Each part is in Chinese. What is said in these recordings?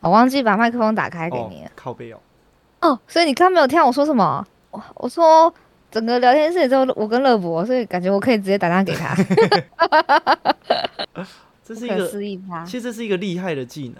我忘记把麦克风打开给你了。哦、靠背哦。哦，所以你刚刚没有听到我说什么？我我说整个聊天室之后，我跟乐博，所以感觉我可以直接打电话给他。这是一个？其实这是一个厉害的技能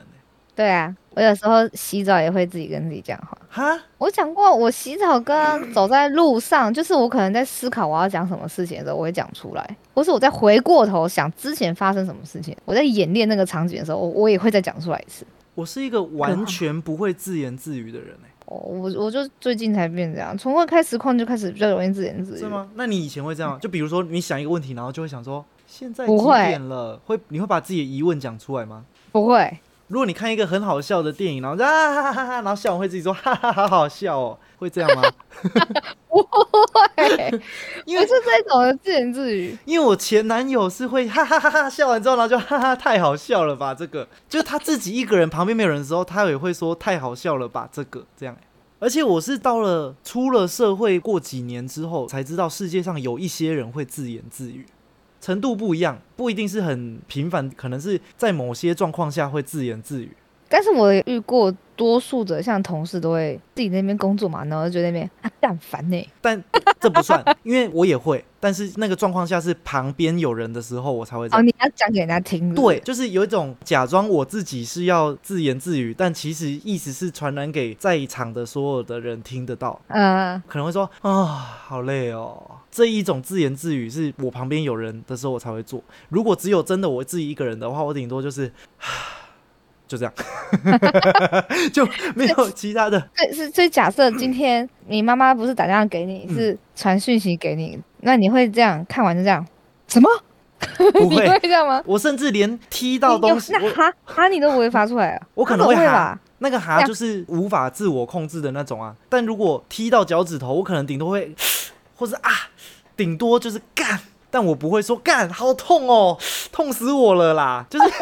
对啊，我有时候洗澡也会自己跟自己讲话。哈，我讲过，我洗澡跟走在路上，就是我可能在思考我要讲什么事情的时候，我会讲出来；或是我在回过头想之前发生什么事情，我在演练那个场景的时候，我我也会再讲出来一次。我是一个完全不会自言自语的人哎。哦，我我就最近才变这样，从会开实况就开始比较容易自言自语。是吗？那你以前会这样？就比如说你想一个问题，然后就会想说现在几点了？会你会把自己的疑问讲出来吗？不会。如果你看一个很好笑的电影，然后啊哈哈哈哈，然后笑完会自己说 哈哈好好笑哦，会这样吗？不会，因为是这种的自言自语。因为我前男友是会哈哈哈哈笑完之后，然后就哈哈太好笑了吧？这个就是他自己一个人旁边没有人的时候，他也会说太好笑了吧？这个这样。而且我是到了出了社会过几年之后，才知道世界上有一些人会自言自语。程度不一样，不一定是很频繁，可能是在某些状况下会自言自语。但是我也遇过多数的，像同事都会自己那边工作嘛，然后就那边啊干烦呢。但这不算，因为我也会。但是那个状况下是旁边有人的时候，我才会。哦，你要讲给人家听。对，就是有一种假装我自己是要自言自语，但其实意思是传染给在场的所有的人听得到。嗯，可能会说啊，好累哦。这一种自言自语是我旁边有人的时候我才会做。如果只有真的我自己一个人的话，我顶多就是 就这样，就没有其他的。对，是所以假设今天你妈妈不是打电话给你，是传讯息给你，那你会这样看完就这样？什么？不 会这样吗？我甚至连踢到东西，哈哈你都不会发出来啊？我可能会哈，那个哈就是无法自我控制的那种啊。但如果踢到脚趾头，我可能顶多会。或是啊，顶多就是干，但我不会说干，好痛哦，痛死我了啦！就是，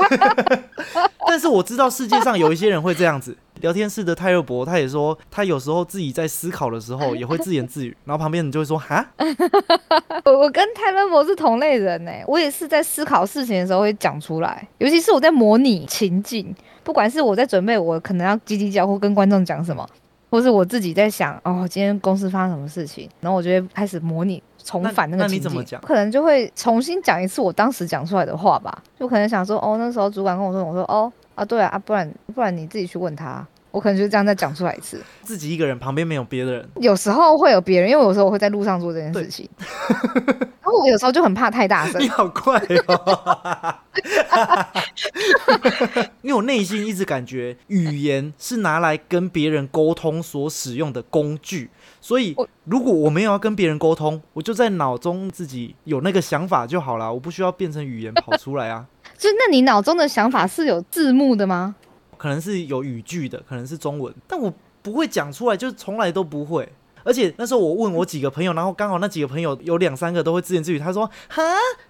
但是我知道世界上有一些人会这样子。聊天室的泰勒伯他也说，他有时候自己在思考的时候也会自言自语，然后旁边人就会说哈。我我跟泰勒伯是同类人呢，我也是在思考事情的时候会讲出来，尤其是我在模拟情境，不管是我在准备我可能要叽叽叫或跟观众讲什么。或是我自己在想，哦，今天公司发生什么事情，然后我就会开始模拟重返那个情境，可能就会重新讲一次我当时讲出来的话吧，就可能想说，哦，那时候主管跟我说，我说，哦，啊，对啊，啊，不然不然你自己去问他。我可能就这样再讲出来一次，自己一个人，旁边没有别的人。有时候会有别人，因为有时候我会在路上做这件事情。然后我有时候就很怕太大声。你好快哦！因为我内心一直感觉语言是拿来跟别人沟通所使用的工具，所以如果我没有要跟别人沟通，我就在脑中自己有那个想法就好了，我不需要变成语言跑出来啊。就那你脑中的想法是有字幕的吗？可能是有语句的，可能是中文，但我不会讲出来，就从来都不会。而且那时候我问我几个朋友，然后刚好那几个朋友有两三个都会自言自语。他说：“哈，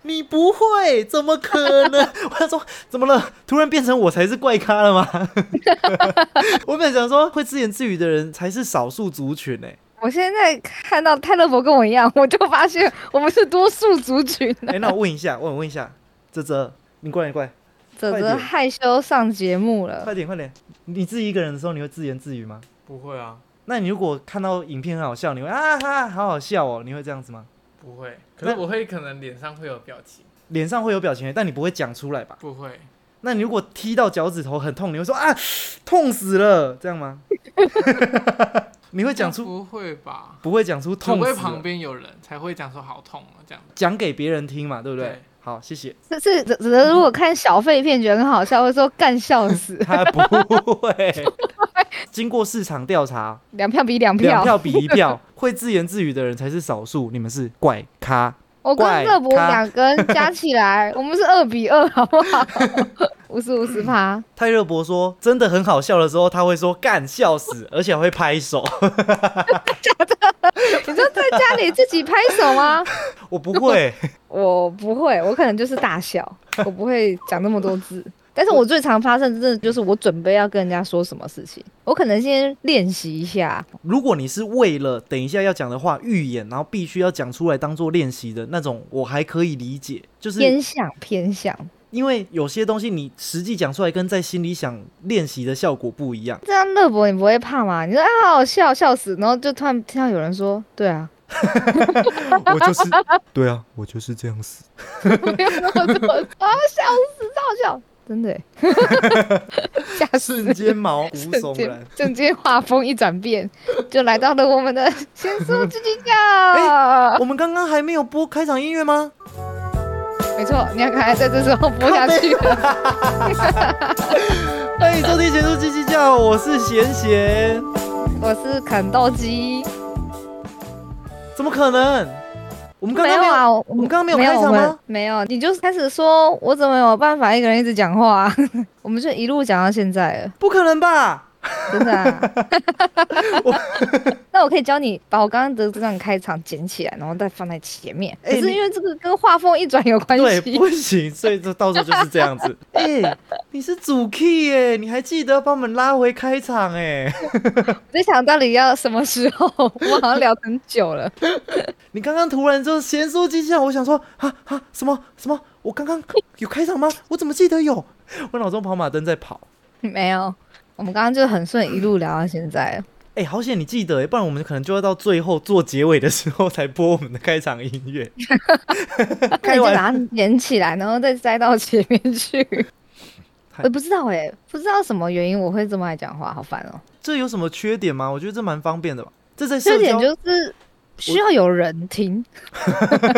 你不会？怎么可能？” 我说：“怎么了？突然变成我才是怪咖了吗？” 我本来想说，会自言自语的人才是少数族群呢。我现在看到泰勒伯跟我一样，我就发现我们是多数族群。哎，那我问一下，问问一下，泽泽，你过来，你过来。泽泽害羞上节目了，快点快点！你自己一个人的时候，你会自言自语吗？不会啊。那你如果看到影片很好笑，你会啊哈，好好笑哦，你会这样子吗？不会，可是我会可能脸上会有表情，脸上会有表情，但你不会讲出来吧？不会。那你如果踢到脚趾头很痛，你会说啊，痛死了，这样吗？你会讲出？不会吧？不会讲出痛，除非旁边有人才会讲说好痛啊，这样讲给别人听嘛，对不对？好，谢谢。这是只能如果看小废片觉得很好笑，会说干笑死。他不会。经过市场调查，两票比两票，两票比一票，会自言自语的人才是少数。你们是怪咖。我跟乐博两个人加起来，我们是二比二，好不好？五十五十趴。泰勒博说真的很好笑的时候，他会说干笑死，而且会拍手。假的？你说在家里自己拍手吗？我不会，我不会，我可能就是大笑，我不会讲那么多字。但是我最常发生真的就是我准备要跟人家说什么事情，我可能先练习一下。如果你是为了等一下要讲的话预演，然后必须要讲出来当做练习的那种，我还可以理解。就是偏向偏向，因为有些东西你实际讲出来，跟在心里想练习的效果不一样。这样乐博你不会怕吗？你说啊好好笑笑死，然后就突然听到有人说，对啊，我就是，对啊，我就是这样死。没有那么多啊笑死，超好笑，真的耶，吓死瞬间毛骨瞬悚然间。瞬间画风一转变，就来到了我们的先说叽叽叫。我们刚刚还没有播开场音乐吗？没错，你要看在这时候播下去了。欢迎收听《咸猪叽叽叫》，我是贤贤。我是啃豆鸡，怎么可能？我们刚刚没有，啊，我我们刚刚没有开场吗？没有，你就开始说，我怎么有办法一个人一直讲话？我们就一路讲到现在了，不可能吧？真的、啊。那我可以教你把我刚刚的这段开场剪起来，然后再放在前面。可是因为这个跟画风一转有关系对，系，不行，所以这到时候就是这样子。哎、你是主 key 耶，你还记得把我们拉回开场哎？我在想到底要什么时候？我们好像聊很久了。你刚刚突然就闲说机器，我想说啊啊什么什么？我刚刚有开场吗？我怎么记得有？我脑中跑马灯在跑。没有，我们刚刚就很顺，一路聊到现在了。哎、好险你记得哎，不然我们可能就要到最后做结尾的时候才播我们的开场音乐。那 开玩你就把它连起来，然后再塞到前面去。太我不知道哎、不知道什么原因我会这么爱讲话，好烦哦、这有什么缺点吗？我觉得这蛮方便的吧。这在社缺点交，就是需要有人听。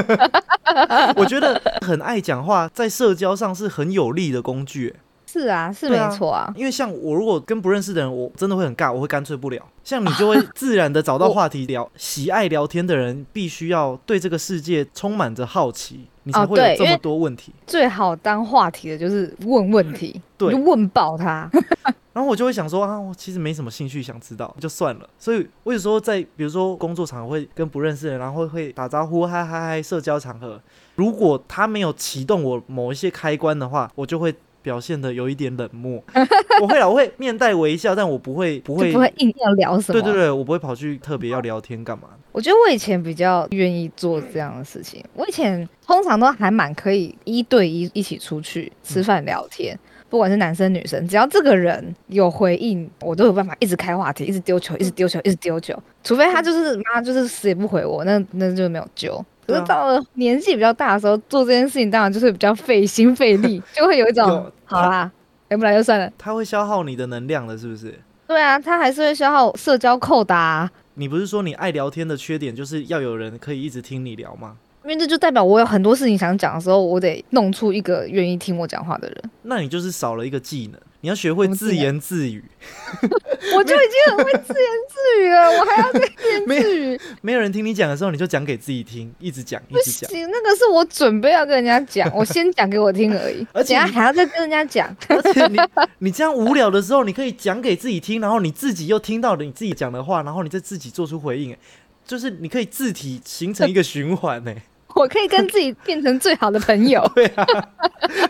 我觉得很爱讲话，在社交上是很有利的工具。哎是啊，是没错啊。因为像我如果跟不认识的人，我真的会很尬，我会干脆不聊。像你就会自然的找到话题聊。喜爱聊天的人必须要对这个世界充满着好奇，你才哦会有这么多问题。最好当话题的就是问问题，对就问爆他。然后我就会想说啊，我其实没什么兴趣想知道，就算了。所以我有时候在比如说工作场合会跟不认识的人，然后会打招呼，嗨嗨嗨，社交场合，如果他没有启动我某一些开关的话，我就会表现的有一点冷漠。我会啦，我会面带微笑，但我不会 不会不会硬要聊什么。对对对，我不会跑去特别要聊天干嘛。我觉得我以前比较愿意做这样的事情。我以前通常都还蛮可以一对一一起出去吃饭聊天，不管是男生女生，只要这个人有回应，我都有办法一直开话题，一直丢球，一直丢球，一直丢球。除非他就是妈就是死也不回我，那那就没有救。可是到了年纪比较大的时候，做这件事情当然就是比较费心费力，就会有一种有好啦，来不来就算了。它会消耗你的能量的，是不是？对啊，它还是会消耗社交扣打、啊，你不是说你爱聊天的缺点就是要有人可以一直听你聊吗？因为这就代表我有很多事情想讲的时候，我得弄出一个愿意听我讲话的人。那你就是少了一个技能，你要学会自言自语。我就已经很会自言自语了，我还要再自言自语，没有人听你讲的时候，你就讲给自己听，一直讲，一不直讲。不行，那个是我准备要跟人家讲，我先讲给我听而已，而且还要再跟人家讲。而且你你这样无聊的时候，你可以讲给自己听，然后你自己又听到了你自己讲的话，然后你再自己做出回应，哎就是你可以自体形成一个循环呢。我可以跟自己变成最好的朋友。对啊，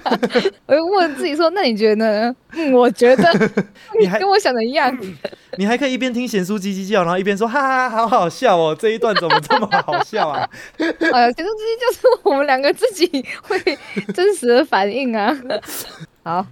我就问自己说：“那你觉得呢？”嗯，我觉得 你还跟我想的一样。你还可以一边听贤叔叽叽叫，然后一边说哈哈，好好笑哦，这一段怎么这么好笑啊？哎呀，其实这些就是我们两个自己会真实的反应啊。好，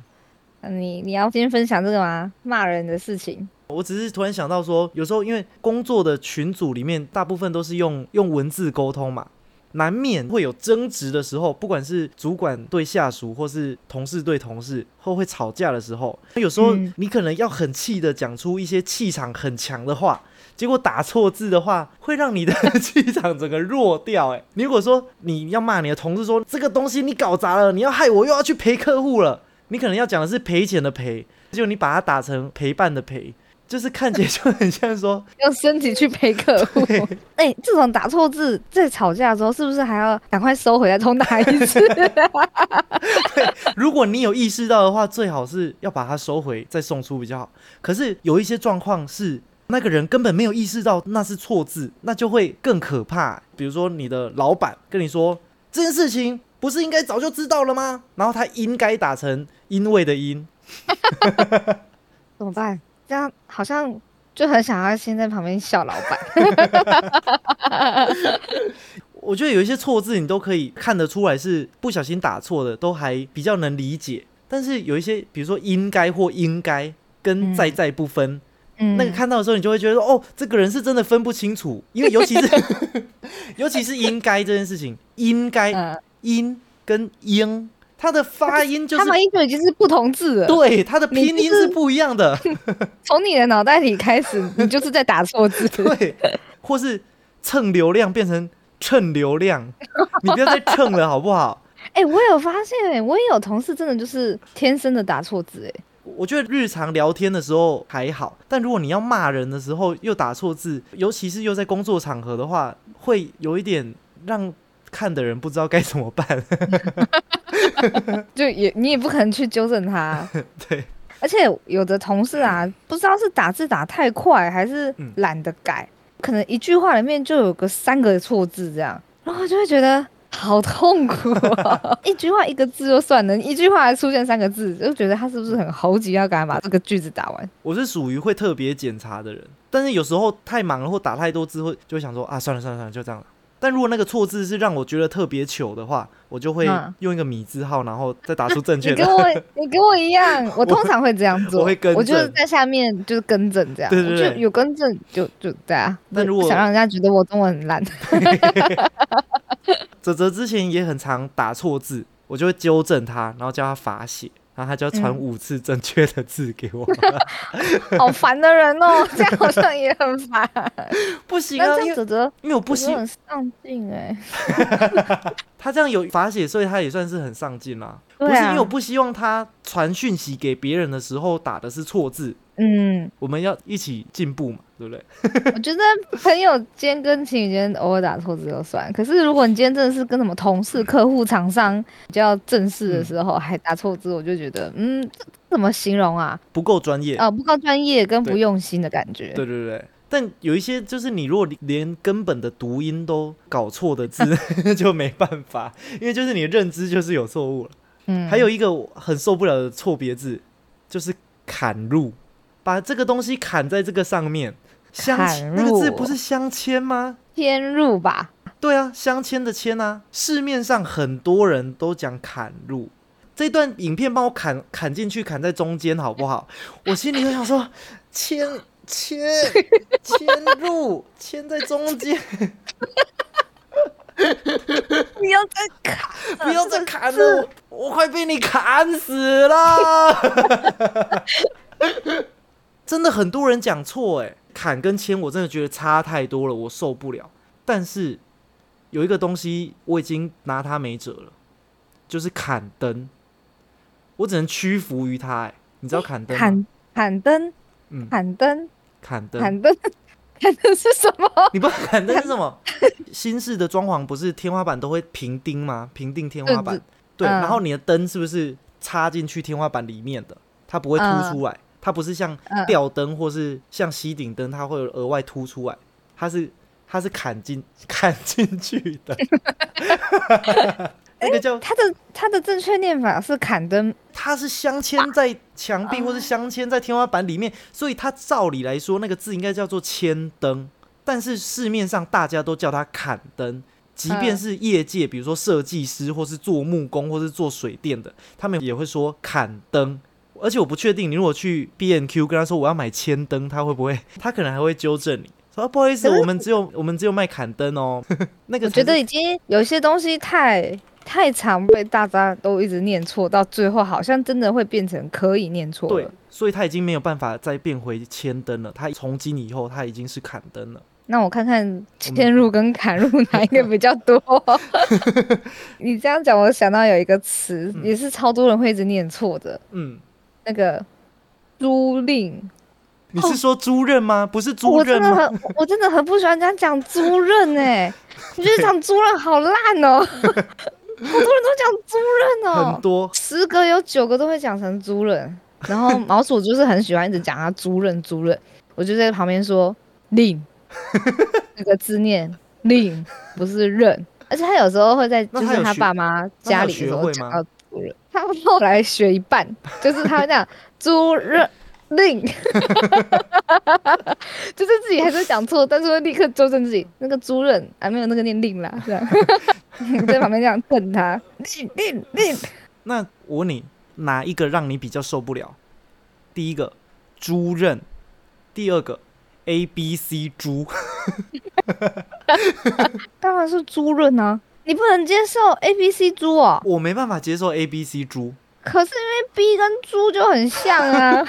你你要今天分享这个吗？骂人的事情。我只是突然想到说，有时候因为工作的群组里面大部分都是用用文字沟通嘛，难免会有争执的时候，不管是主管对下属，或是同事对同事，或会吵架的时候，有时候嗯你可能要很气的讲出一些气场很强的话。结果打错字的话，会让你的气场整个弱掉。哎，你如果说你要骂你的同事说这个东西你搞砸了，你要害我又要去陪客户了，你可能要讲的是赔钱的赔，结果你把它打成陪伴的陪，就是看起来就很像说，用身体去陪客户。哎、这种打错字，在吵架的时候，是不是还要赶快收回来重打一次？如果你有意识到的话，最好是要把它收回再送出比较好。可是有一些状况是那个人根本没有意识到那是错字，那就会更可怕。比如说你的老板跟你说这件事情不是应该早就知道了吗？然后他应该打成因为的因，怎么办？这样好像就很想要先在旁边笑老板。我觉得有一些错字你都可以看得出来是不小心打错的，都还比较能理解。但是有一些，比如说应该或应该跟在在不分，嗯，那个看到的时候，你就会觉得说，哦，这个人是真的分不清楚，因为尤其是 尤其是应该这件事情，应该嗯，音跟应，它的发音就是他们音就已经是不同字了。对它的拼音是不一样的，从你的脑袋里开始，你就是在打错字。对，或是蹭流量变成蹭流量，你不要再蹭了好不好？哎、我有发现、哎，我也有同事真的就是天生的打错字、哎，我觉得日常聊天的时候还好，但如果你要骂人的时候又打错字，尤其是又在工作场合的话，会有一点让看的人不知道该怎么办。就也你也不可能去纠正他。对，而且有的同事啊，不知道是打字打太快，还是嗯懒得改，可能一句话里面就有个三个错字这样，然后就会觉得好痛苦啊！一句话一个字就算了，一句话还出现三个字，就觉得他是不是很猴急，要赶快把这个句子打完？我是属于会特别检查的人，但是有时候太忙了或打太多字，会就会想说啊，算了算了算了，就这样了。但如果那个错字是让我觉得特别糗的话，我就会嗯用一个米字号，然后再打出正确你跟。我 你跟我一样，我通常会这样做，我会更正我就是在下面就是更正这样，对对对就有更正就就对啊。但如果想让人家觉得我中文很烂，泽泽之前也很常打错字，我就会纠正他，然后叫他罚写，然后他就要传嗯五次正确的字给我。好烦的人哦，这样好像也很烦。不行啊，因为我不希很上进哎，他这样有罚写，所以他也算是很上进啦。不是因为我不希望他传讯息给别人的时候打的是错字，嗯，我们要一起进步嘛，对不对？我觉得朋友间跟情侣间偶尔打错字就算，可是如果你今天真的是跟什么同事、客户、厂商比较正式的时候还打错字，我就觉得嗯，这怎么形容啊？不够专业。哦，不够专业跟不用心的感觉。对对对。但有一些就是你如果连根本的读音都搞错的字，就没办法，因为就是你的认知就是有错误了。嗯，还有一个我很受不了的错别字，就是砍入，把这个东西砍在这个上面。相那个字不是相牵吗？天入吧，对啊，相牵的牵啊，市面上很多人都讲砍入。这段影片帮我砍砍进去，砍在中间好不好？我心里就想说，牵牵牵入，牵在中间，不要再砍了，不要再砍了，我我快被你砍死了。真的很多人讲错哎，砍跟签我真的觉得差太多了，我受不了。但是有一个东西我已经拿它没辙了，就是砍灯，我只能屈服于它哎。你知道砍灯吗？砍砍灯，嗯，砍灯，砍灯，砍灯，砍灯是什么？你不知道砍灯是什么？新式的装潢不是天花板都会平钉吗？平钉天花板对，然后你的灯是不是插进去天花板里面的？它不会凸出来，它不是像嗯吊灯或是像吸顶灯，它会有额外凸出来，它是它是砍进 砍进去的。那个叫它的它的正确念法是砍灯，它是镶嵌在墙壁或是镶嵌在天花板里面，所以它照理来说那个字应该叫做铅灯，但是市面上大家都叫它砍灯。即便嗯是业界，比如说设计师或是做木工或是做水电的，他们也会说砍灯。而且我不确定，你如果去 B N Q 跟他说我要买铅灯，他会不会？他可能还会纠正你说、啊不好意思，我们只有我们只有卖砍灯哦。那个我觉得已经有些东西太太常被大家都一直念错，到最后好像真的会变成可以念错对。，所以他已经没有办法再变回千灯了。他从今以后他已经是砍灯了。那我看看嵌入跟砍入哪一个比较多？你这样讲，我想到有一个词，嗯也是超多人会一直念错的，嗯，那个租赁。你是说租任吗？不是租我真的？很，我真的很不喜欢这样讲租任 哎，我觉得讲租任好烂哦，好多人都讲租任哦，很多，十个有九个都会讲成租人，然后 毛鼠就是很喜欢一直讲他租任租任，我就在旁边说令，那个字念令，不是任，而且他有时候会在就是他爸妈家里的时候讲到租人，他 后来学一半，就是他会这样租人令 就是自己还是讲错，但是会立刻纠正自己。那个猪刃啊，没有那个念令啦，这样在旁边这样瞪他，令令令。那我问你，哪一个让你比较受不了？第一个猪刃，第二个 A B C 猪。当然是猪刃啊！你不能接受 A B C 猪哦。我没办法接受 A B C 猪。可是因为 B 跟猪就很像啊。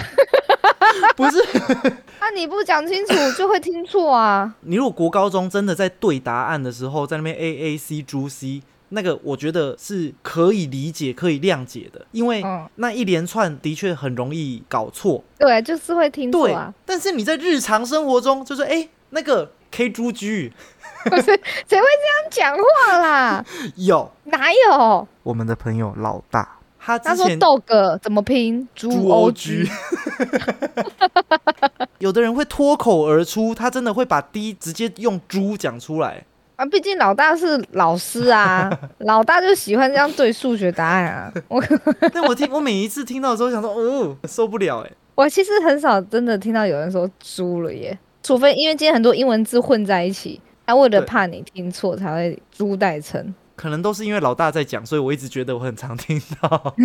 不是。那你不讲清楚就会听错啊。你如果国高中真的在对答案的时候，在那边 A A C 猪 C，那个我觉得是可以理解、可以谅解的，因为那一连串的确很容易搞错。对，就是会听错啊。但是你在日常生活中，就是哎，那个 K 猪 G。不是，谁会这样讲话啦？有哪有？我们的朋友老大，他他说豆哥怎么拼？猪 O G。有的人会脱口而出，他真的会把 D 直接用猪讲出来啊！毕竟老大是老师啊，老大就喜欢这样对数学答案啊。我但我听我每一次听到的时候，想说哦，受不了哎。我其实很少真的听到有人说猪了耶，除非因为今天很多英文字混在一起。他为了怕你听错，才会猪代称。可能都是因为老大在讲，所以我一直觉得我很常听到。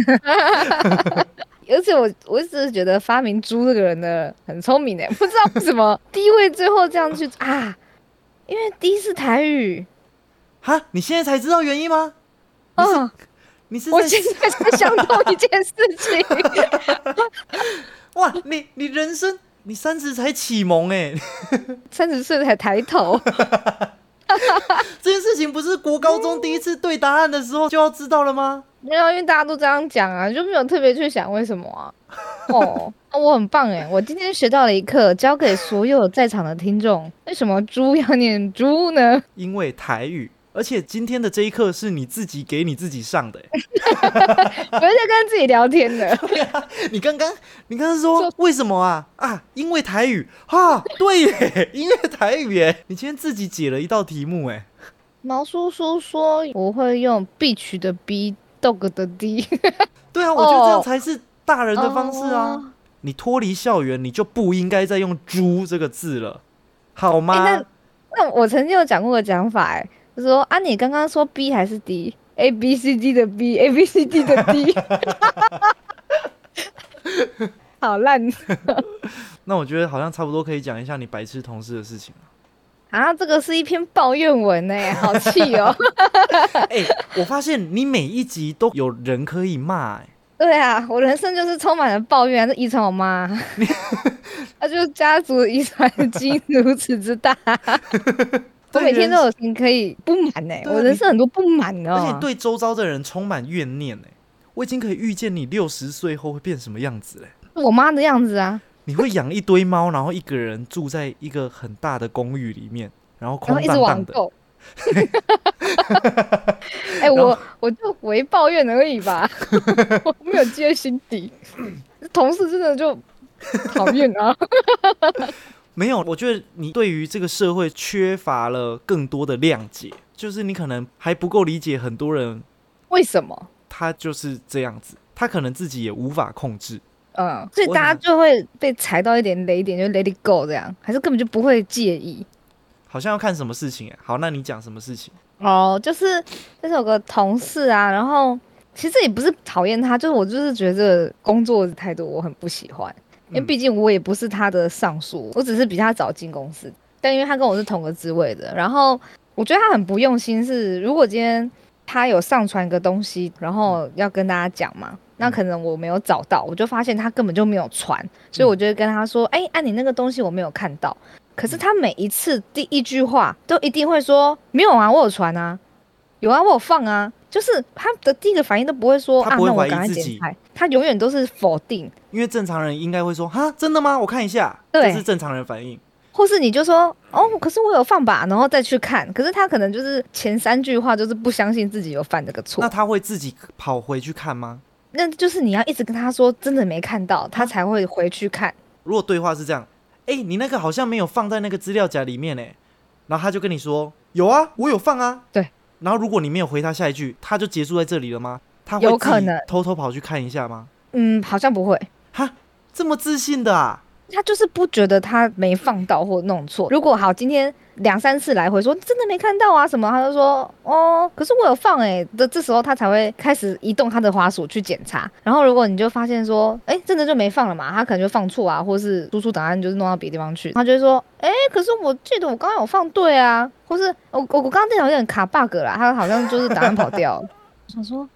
而且我我一直觉得发明“猪”这个人的很聪明的，不知道为什么第一位最后这样去啊？因为第一是台语。哈，你现在才知道原因吗？嗯，你是我现在才想通一件事情。哇，你你人生。你三十才启蒙哎，三十岁才抬头，这件事情不是国高中第一次对答案的时候就要知道了吗？没有，因为大家都这样讲啊，就没有特别去想为什么啊。哦，我很棒哎，我今天学到了一课，教给所有在场的听众，为什么猪要念猪呢？因为台语。而且今天的这一课是你自己给你自己上的，我在跟自己聊天的。你刚刚，你刚刚说为什么啊？啊，因为台语啊，对耶，因为台语耶。你今天自己解了一道题目哎。毛叔叔说我会用 beach 的 b，dog 的 d。对啊，我觉得这样才是大人的方式啊。你脱离校园，你就不应该再用猪这个字了，好吗？那那我曾经有讲过个讲法哎。就说啊，你刚刚说 B 还是 D？A B C D 的 B，A B C D 的 D，好烂。那我觉得好像差不多可以讲一下你白痴同事的事情了。啊，这个是一篇抱怨文呢，好气哦。哎，我发现你每一集都有人可以骂哎。对啊，我人生就是充满了抱怨，是遗传我妈。那就是家族遗传基因如此之大。我每天都有心可以不满呢，我人生很多不满的，而且对周遭的人充满怨念呢。我已经可以预见你六十岁后会变什么样子嘞？我妈的样子啊！你会养一堆猫，然后一个人住在一个很大的公寓里面，然后空荡荡的。哎，我我就唯抱怨而已吧，我没有记在心底。同事真的就讨厌啊。没有，我觉得你对于这个社会缺乏了更多的谅解，就是你可能还不够理解很多人为什么他就是这样子，他可能自己也无法控制，嗯，所以大家就会被踩到一点雷点，就 let it go 这样，还是根本就不会介意。好像要看什么事情哎，好，那你讲什么事情？哦，就是就是有个同事啊，然后其实也不是讨厌他，就是我就是觉得工作态度我很不喜欢。因为毕竟我也不是他的上属，我只是比他早进公司。但因为他跟我是同个职位的，然后我觉得他很不用心。是如果今天他有上传一个东西，然后要跟大家讲嘛，那可能我没有找到，我就发现他根本就没有传，所以我就会跟他说：“哎，按你那个东西我没有看到。”可是他每一次第一句话都一定会说：“没有啊，我有传啊，有啊，我有放啊。”就是他的第一个反应都不会说啊，那我赶快点开。他永远都是否定，因为正常人应该会说哈，真的吗？我看一下，这是正常人反应。或是你就说哦，可是我有放吧，然后再去看。可是他可能就是前三句话就是不相信自己有犯这个错。那他会自己跑回去看吗？那就是你要一直跟他说真的没看到，他才会回去看。如果对话是这样，哎，你那个好像没有放在那个资料夹里面哎，然后他就跟你说有啊，我有放啊。对。然后如果你没有回他下一句，他就结束在这里了吗？他有可能偷偷跑去看一下吗？嗯，好像不会。哈，这么自信的啊？他就是不觉得他没放到或弄错。如果好，今天两三次来回说真的没看到啊什么，他就说哦，可是我有放哎、的这时候他才会开始移动他的滑鼠去检查。然后如果你就发现说，哎、真的就没放了嘛，他可能就放错啊，或是输出档案就是弄到别的地方去，他就会说，哎、可是我记得我刚刚有放对啊，或是我我我刚刚电脑有点卡 bug 啦，他好像就是档案跑掉了。我想说，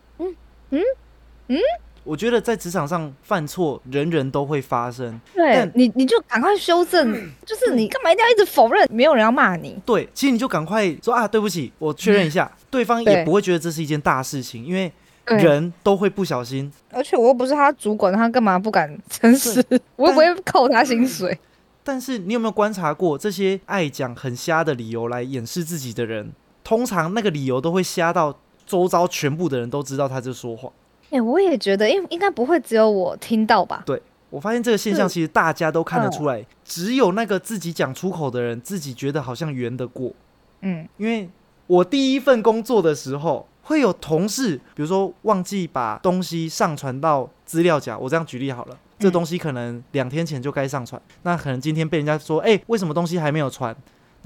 我觉得在职场上犯错，人人都会发生。对但你你就赶快修正，就是你干嘛一定要一直否认？没有人要骂你。对，其实你就赶快说啊，对不起，我确认一下，对方也不会觉得这是一件大事情，因为人都会不小心。而且我又不是他主管，他干嘛不敢诚实？我又不会扣他薪水。但是你有没有观察过，这些爱讲很瞎的理由来掩饰自己的人，通常那个理由都会瞎到周遭全部的人都知道他在说谎。哎、我也觉得，应应该不会只有我听到吧？对我发现这个现象其实大家都看得嗯出来，只有那个自己讲出口的人自己觉得好像圆得过。嗯，因为我第一份工作的时候，会有同事，比如说忘记把东西上传到资料夹，我这样举例好了，这嗯东西可能两天前就该上传，那可能今天被人家说，哎、为什么东西还没有传？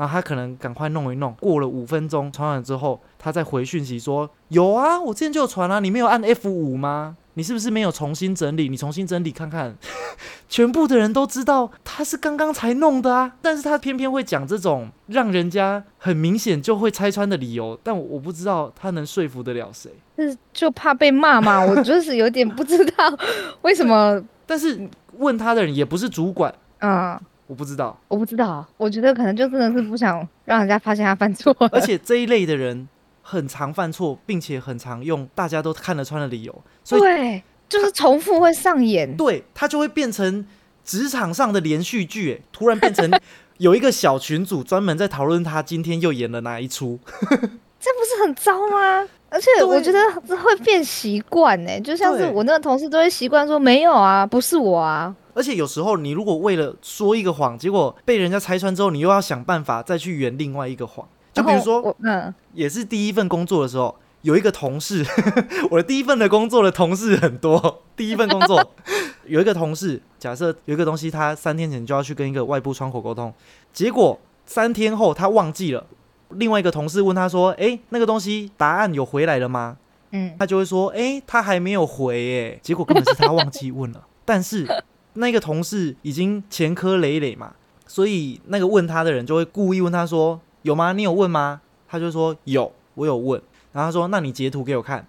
然后他可能赶快弄一弄，过了五分钟传完之后，他再回讯息说，有啊，我之前就有传啊，你没有按 F 五吗？你是不是没有重新整理？你重新整理看看，全部的人都知道他是刚刚才弄的啊，但是他偏偏会讲这种让人家很明显就会拆穿的理由，但我我不知道他能说服得了谁。是就怕被骂嘛？我就是有点不知道 为什么。但是问他的人也不是主管，嗯，我不知道。我不知道，我觉得可能就真的是不想让人家发现他犯错。而且这一类的人很常犯错，并且很常用大家都看得穿的理由，所以对，就是重复会上演。对他就会变成职场上的连续剧，哎，突然变成有一个小群组专门在讨论他今天又演了哪一出。这不是很糟吗？而且我觉得这会变习惯呢，就像是我那个同事都会习惯说没有啊，不是我啊。而且有时候你如果为了说一个谎，结果被人家拆穿之后，你又要想办法再去圆另外一个谎。就比如说，嗯，也是第一份工作的时候，有一个同事，我的第一份的工作的同事很多。第一份工作有一个同事，假设有一个东西，他三天前就要去跟一个外部窗口沟通，结果三天后他忘记了。另外一个同事问他说：“诶，那个东西答案有回来了吗？”嗯，他就会说：“诶，他还没有回诶。”结果根本是他忘记问了。但是那个同事已经前科累累嘛，所以那个问他的人就会故意问他说：“有吗？你有问吗？”他就说：“有，我有问。”然后他说：“那你截图给我看。”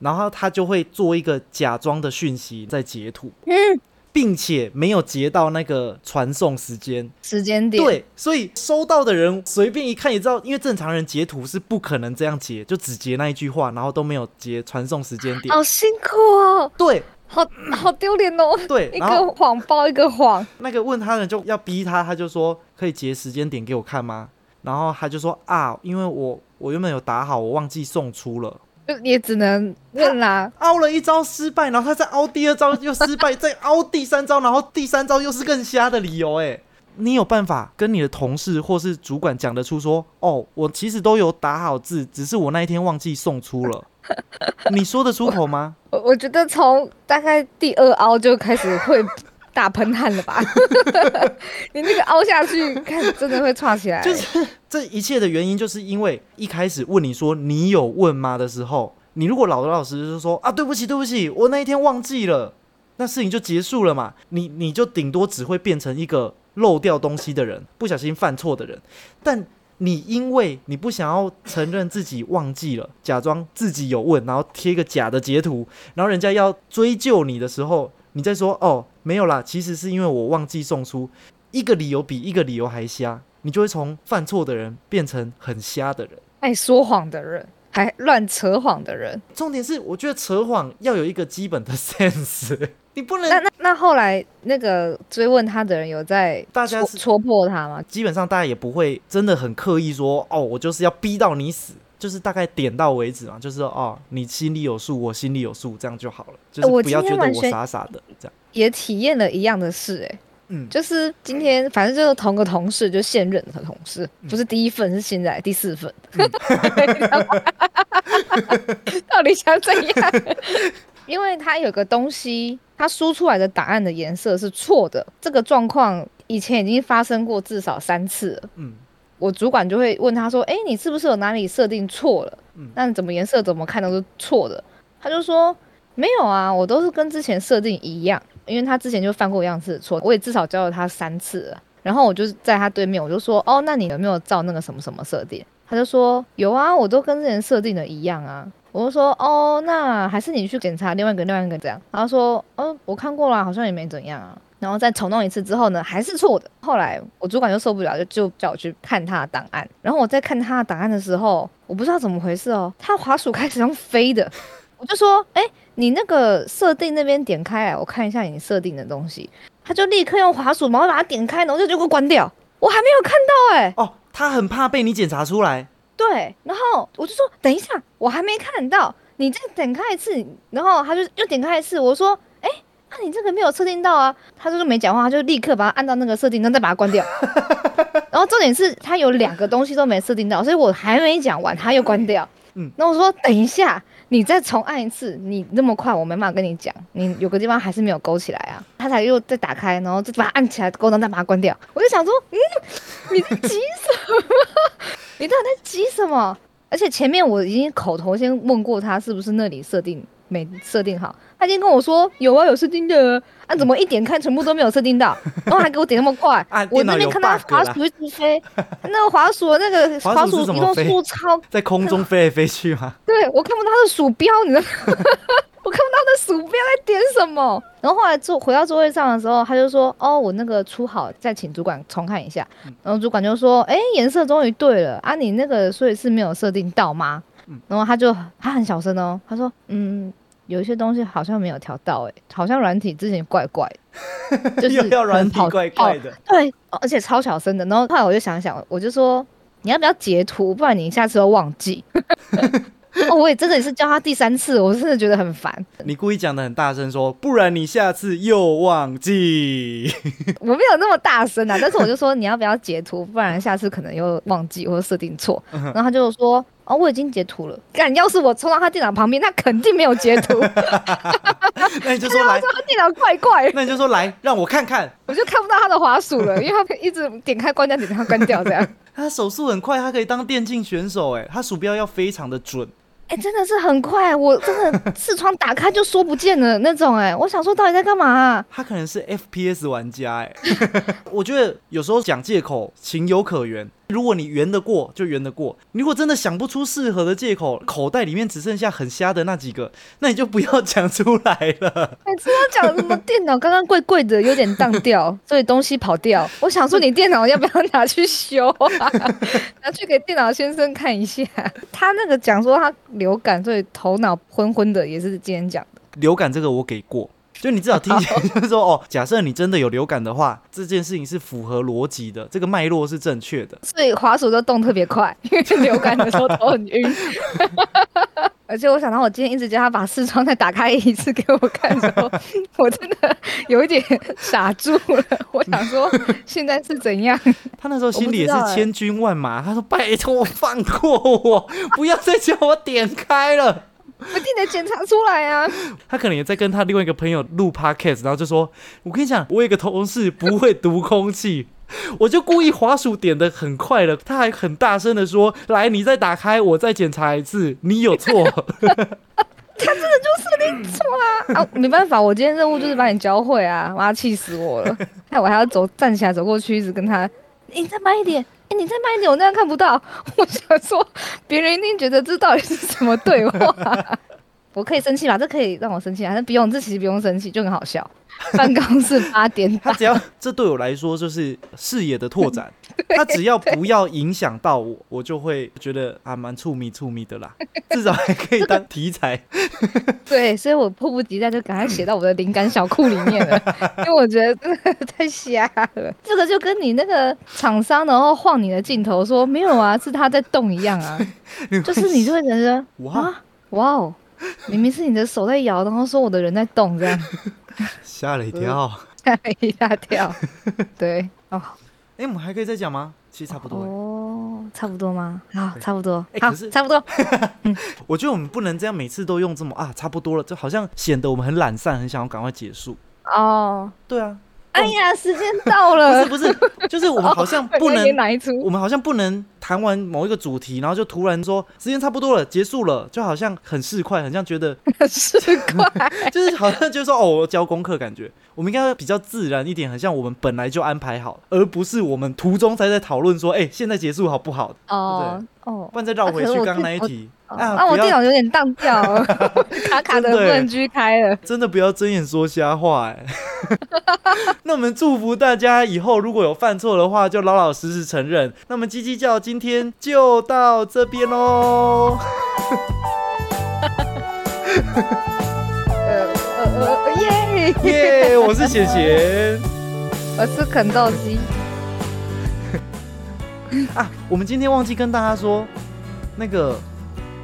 然后他就会做一个假装的讯息在截图，嗯，并且没有截到那个传送时间。时间点，对，所以收到的人随便一看也知道，因为正常人截图是不可能这样截，就只截那一句话，然后都没有截传送时间点。好辛苦哦，对好好丢脸哦。对，一个谎报一个谎，那个问他的人就要逼他，他就说可以截时间点给我看吗？然后他就说啊，因为我我原本有打好，我忘记送出了。就也只能认啦。凹了一招失败，然后他再凹第二招又失败，再凹第三招，然后第三招又是更瞎的理由。哎，你有办法跟你的同事或是主管讲得出说，哦，我其实都有打好字，只是我那一天忘记送出了。你说得出口吗？我我觉得从大概第二凹就开始会打喷汗了吧？你那个凹下去，看真的会串起来。就是这一切的原因，就是因为一开始问你说你有问吗的时候，你如果老老实实就说啊，对不起，对不起，我那一天忘记了，那事情就结束了嘛。你你就顶多只会变成一个漏掉东西的人，不小心犯错的人。但你因为你不想要承认自己忘记了，假装自己有问，然后贴一个假的截图，然后人家要追究你的时候，你再说哦没有啦，其实是因为我忘记送出，一个理由比一个理由还瞎，你就会从犯错的人变成很瞎的人。爱说谎的人，还乱扯谎的人。重点是，我觉得扯谎要有一个基本的 sense，你不能那那那后来那个追问他的人有在大家戳戳破他吗？基本上大家也不会真的很刻意说哦，我就是要逼到你死，就是大概点到为止嘛，就是哦，你心里有数，我心里有数，这样就好了，就是我不要觉得我傻傻的这样。也体验了一样的事、欸，嗯，就是今天反正就是同个同事，就现任的同事，嗯不是第一份，是现在第四份。到底想怎样？因为他有个东西，他输出来的答案的颜色是错的，这个状况以前已经发生过至少三次了。嗯，我主管就会问他说：“哎，你是不是有哪里设定错了？嗯那怎么颜色怎么看都是错的？”他就说：“没有啊，我都是跟之前设定一样，因为他之前就犯过一样次的错，我也至少教了他三次了。然后我就在他对面，我就说：哦，那你有没有照那个什么什么设定？他就说有啊，我都跟之前设定的一样啊。我就说哦，那还是你去检查另外一个另外一个这样。然后说哦，我看过了，好像也没怎样啊。然后再重弄一次之后呢，还是错的。后来我主管就受不了，就就叫我去看他的档案。然后我在看他的档案的时候，我不知道怎么回事哦，他滑鼠开始用飞的。我就说，哎、你那个设定那边点开来，我看一下你设定的东西。他就立刻用滑鼠，然后把它点开，然后就就给我关掉。我还没有看到哎、哦，他很怕被你检查出来。对，然后我就说等一下，我还没看到，你再点开一次，然后他就又点开一次，我说，哎、那、你这个没有设定到啊，他就是没讲话，他就立刻把它按到那个设定，然后再把它关掉。然后重点是他有两个东西都没设定到，所以我还没讲完，他又关掉。嗯嗯，那我说等一下，你再重按一次，你那么快，我没办法跟你讲，你有个地方还是没有勾起来啊。他才又再打开，然后再把它按起来，勾，然后再把它关掉。我就想说，嗯，你在急什么？你到底在急什么？而且前面我已经口头先问过他是不是那里设定没设定好，他今天跟我说有啊，有设定的啊，怎么一点开全部都没有设定到，然后还给我点那么快啊，我那边看到滑鼠一直飞，那个滑鼠那个 滑鼠移动速度超 在空中飞来飞去吗？对我看不到他的鼠标，你知道吗？我看不到他的鼠标在点什么。然后后来坐回到座位上的时候，他就说：“哦，我那个出好，再请主管重看一下。”然后主管就说：“哎，颜色终于对了啊，你那个所以是没有设定到吗？”然后他就他很小声哦，他说：“嗯，有一些东西好像没有调到，哎，好像软体之前怪怪的，就是要软体怪怪的。对，而且超小声的。然后后来我就想想，我就说你要不要截图，不然你下次会忘记。哦，我也真的也是教他第三次，我真的觉得很烦。你故意讲的很大声说，不然你下次又忘记。我没有那么大声啊，但是我就说你要不要截图，不然下次可能又忘记或者设定错。然后他就说哦，我已经截图了。干，要是我冲到他电脑旁边，他肯定没有截图。那你就说来，他电脑怪怪，那你就说来，让我看看。我就看不到他的滑鼠了，因为他一直点开关掉，点开关掉这样。他手速很快，他可以当电竞选手。哎，他鼠标要非常的准。哎、真的是很快，我真的视窗打开就说不见了那种、哎，我想说到底在干嘛、啊？他可能是 FPS 玩家哎，我觉得有时候讲借口情有可原。如果你圆得过就圆得过，如果真的想不出适合的借口，口袋里面只剩下很瞎的那几个，那你就不要讲出来了。每次都讲什么电脑刚刚贵贵的，有点当掉，所以东西跑掉。我想说，你电脑要不要拿去修啊？拿去给电脑先生看一下。他那个讲说他流感，所以头脑昏昏的，也是今天讲的。流感这个我给过，就你至少听起来 就是说哦，假设你真的有流感的话，这件事情是符合逻辑的，这个脉络是正确的。所以滑鼠都动特别快，因为流感的时候头很晕。而且我想到，我今天一直叫他把视窗再打开一次给我看的时候，我真的有一点傻住了。我想说，现在是怎样？他那时候心里也是千军万马，他说：“拜托放过我，不要再叫我点开了。我一定得检查出来啊！” 他可能也在跟他另外一个朋友录 podcast，然后就说：“我跟你讲，我有一个同事不会读空气。”我就故意滑鼠点的很快了，他还很大声的说：“来，你再打开，我再检查一次，你有错。他真的就是你错啊，没办法，我今天任务就是把你教会啊！妈，气死我了！害我还要走站起来走过去，一直跟他，你再慢一点，哎、你再慢一点，我那样看不到。我想说，别人一定觉得这到底是什么对话？我可以生气吗？这可以让我生气啊？那不用，这其实不用生气，就很好笑。办公室八点”他，只要这对我来说就是视野的拓展，他只要不要影响到我，我就会觉得啊蛮触迷触迷的啦，至少还可以当题材。对，所以我迫不及待就赶快写到我的灵感小库里面了，因为我觉得真的太瞎了。这个就跟你那个厂商然后晃你的镜头说没有啊，是他在动一样啊，就是你就会觉得哇，啊，哇哦，明明是你的手在摇，然后说我的人在动，这样吓了一跳。吓了一大跳。对，哦哎、我们还可以再讲吗？其实差不多了。哦，差不多吗？好，差不多，好差不多。我觉得我们不能这样，每次都用这么啊，差不多了，就好像显得我们很懒散，很想要赶快结束。哦，对啊，哎呀，时间到了不了是，不是，就是我们好像不能？我们好像不能谈完某一个主题，然后就突然说时间差不多了，结束了，就好像很市侩，很像觉得 是快，就是好像就是说哦，我交功课，感觉我们应该比较自然一点，很像我们本来就安排好，而不是我们途中才在讨论说，哎、现在结束好不好？哦哦。不然再绕回去刚刚那一我题哦啊，那我电脑有点宕掉了，卡卡的不能开了。真的不要睁眼说瞎话哎、那我们祝福大家以后如果有犯错的话，就老老实实承认。那么叽叽叫今天就到这边喽。呃呃呃，耶！耶我是贤贤我是肯豆鸡。啊。我们今天忘记跟大家说，那个，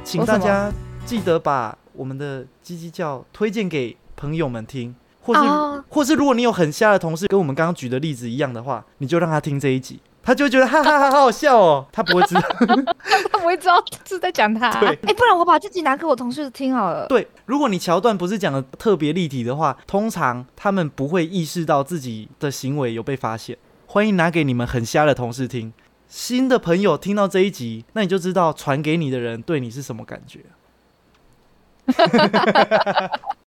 请大家记得把我们的叽叽叫推荐给朋友们听，或是、哦或是如果你有很瞎的同事，跟我们刚刚举的例子一样的话，你就让他听这一集。他就会觉得哈哈哈好好笑哦，他不会知道。他不会知道是在讲他。对 哎、不然我把这集拿给我同事听好了。对，如果你桥段不是讲的特别立体的话，通常他们不会意识到自己的行为有被发现。欢迎拿给你们很瞎的同事听。新的朋友听到这一集，那你就知道传给你的人对你是什么感觉。